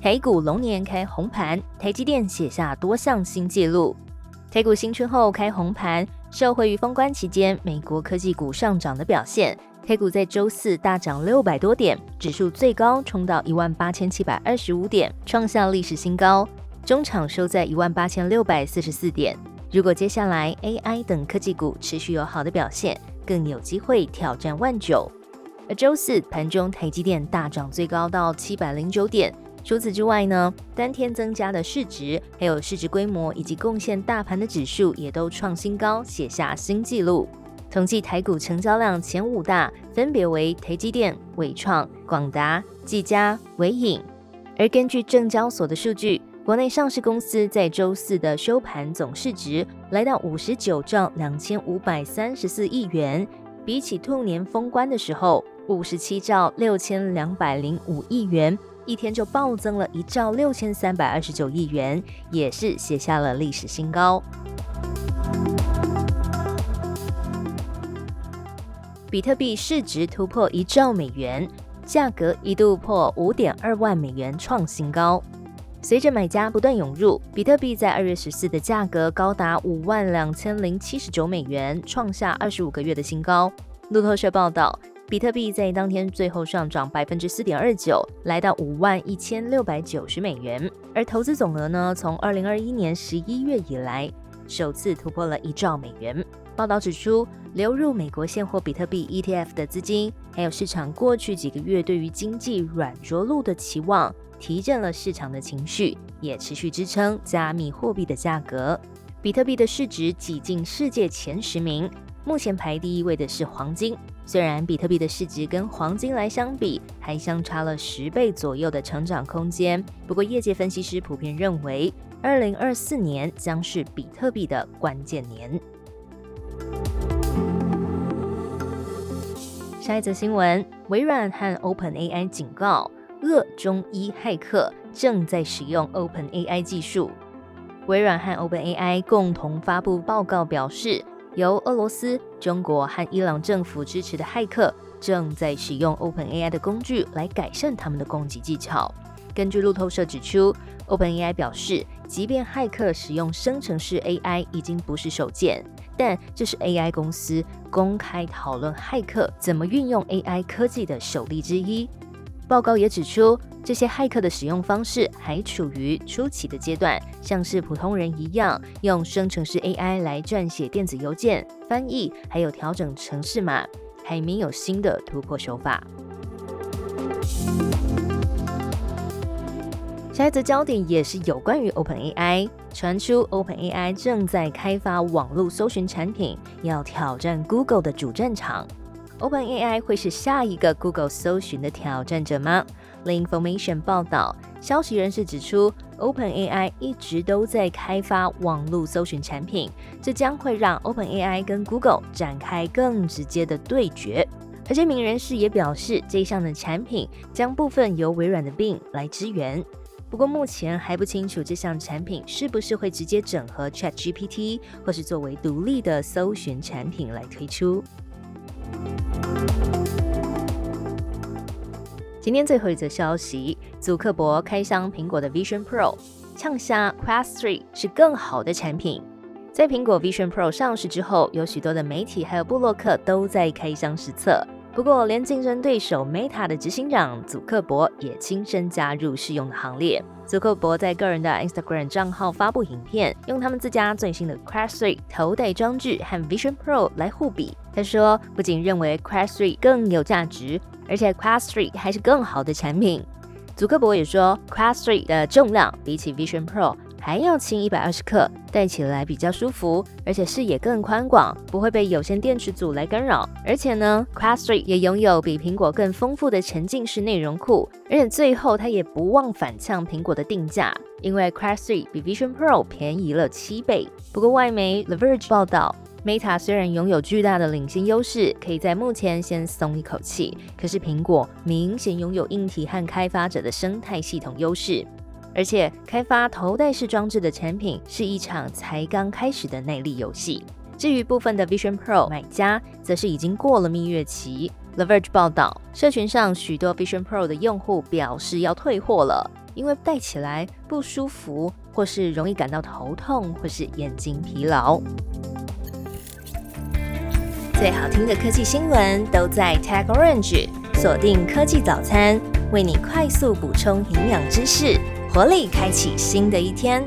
台股龙年开红盘，台积电写下多项新纪录。台股新春后开红盘，受惠于封关期间美国科技股上涨的表现，台股在周四大涨六百多点，指数最高冲到一万八千七百二十五点，创下历史新高。中场收在一万八千六百四十四点。如果接下来 AI 等科技股持续有好的表现，更有机会挑战万九。而周四盘中台积电大涨，最高到七百零九点。除此之外呢，当天增加的市值、还有市值规模以及贡献大盘的指数也都创新高，写下新纪录。统计台股成交量前五大分别为台积电、伟创、广达、技嘉、伟影。而根据证交所的数据，国内上市公司在周四的收盘总市值来到五十九兆两千五百三十四亿元，比起兔年封关的时候五十七兆六千两百零五亿元。一天就暴增了一兆六千三百二十九亿元，也是写下了历史新高。比特币市值突破一兆美元，价格一度破五点二万美元，创新高。随着买家不断涌入，比特币在二月十四的价格高达五万两千零七十九美元，创下二十五个月的新高。路透社报道。比特币在当天最后上涨百分之四点二九，来到五万一千六百九十美元。而投资总额呢，从二零二一年十一月以来首次突破了一兆美元。报道指出，流入美国现货比特币 ETF 的资金，还有市场过去几个月对于经济软着陆的期望，提振了市场的情绪，也持续支撑加密货币的价格。比特币的市值挤进世界前十名。目前排第一位的是黄金，虽然比特币的市值跟黄金来相比还相差了十倍左右的成长空间，不过业界分析师普遍认为，二零二四年将是比特币的关键年。下一则新闻，微软和 OpenAI 警告，恶中一骇客正在使用 OpenAI 技术。微软和 OpenAI 共同发布报告表示。由俄罗斯、中国和伊朗政府支持的骇客正在使用 OpenAI 的工具来改善他们的攻击技巧。根据路透社指出，OpenAI 表示，即便骇客使用生成式 AI 已经不是首见，但这是 AI 公司公开讨论骇客怎么运用 AI 科技的首例之一。报告也指出。这些骇客的使用方式还处于初期的阶段，像是普通人一样用生成式 AI 来撰写电子邮件、翻译，还有调整程式码，还没有新的突破手法。下一则焦点也是有关于 OpenAI，传出 OpenAI 正在开发网络搜寻产品，要挑战 Google 的主战场。OpenAI 会是下一个 Google 搜寻的挑战者吗？The Information 报道，消息人士指出，OpenAI 一直都在开发网络搜寻产品，这将会让 OpenAI 跟 Google 展开更直接的对决。而这名人士也表示，这项的产品将部分由微软的 Bing 来支援。不过目前还不清楚这项产品是不是会直接整合 ChatGPT，或是作为独立的搜寻产品来推出。今天最后一则消息，祖克伯开箱苹果的 Vision Pro，呛下 Quest Three 是更好的产品。在苹果 Vision Pro 上市之后，有许多的媒体还有布洛克都在开箱实测。不过，连竞争对手 Meta 的执行长祖克伯也亲身加入试用的行列。祖克伯在个人的 Instagram 账号发布影片，用他们自家最新的 Quest 3头戴装置和 Vision Pro 来互比。他说，不仅认为 Quest 3更有价值。而且 Quest 3还是更好的产品。祖克伯也说，Quest 3的重量比起 Vision Pro 还要轻一百二十克，戴起来比较舒服，而且视野更宽广，不会被有线电池组来干扰。而且呢，Quest 3也拥有比苹果更丰富的沉浸式内容库，而且最后它也不忘反呛苹果的定价，因为 Quest 3比 Vision Pro 便宜了七倍。不过外媒 The Verge 报道。Meta 虽然拥有巨大的领先优势，可以在目前先松一口气，可是苹果明显拥有硬体和开发者的生态系统优势，而且开发头戴式装置的产品是一场才刚开始的耐力游戏。至于部分的 Vision Pro 买家，则是已经过了蜜月期。The Verge 报道，社群上许多 Vision Pro 的用户表示要退货了，因为戴起来不舒服，或是容易感到头痛，或是眼睛疲劳。最好听的科技新闻都在 Tag Orange，锁定科技早餐，为你快速补充营养知识，活力开启新的一天。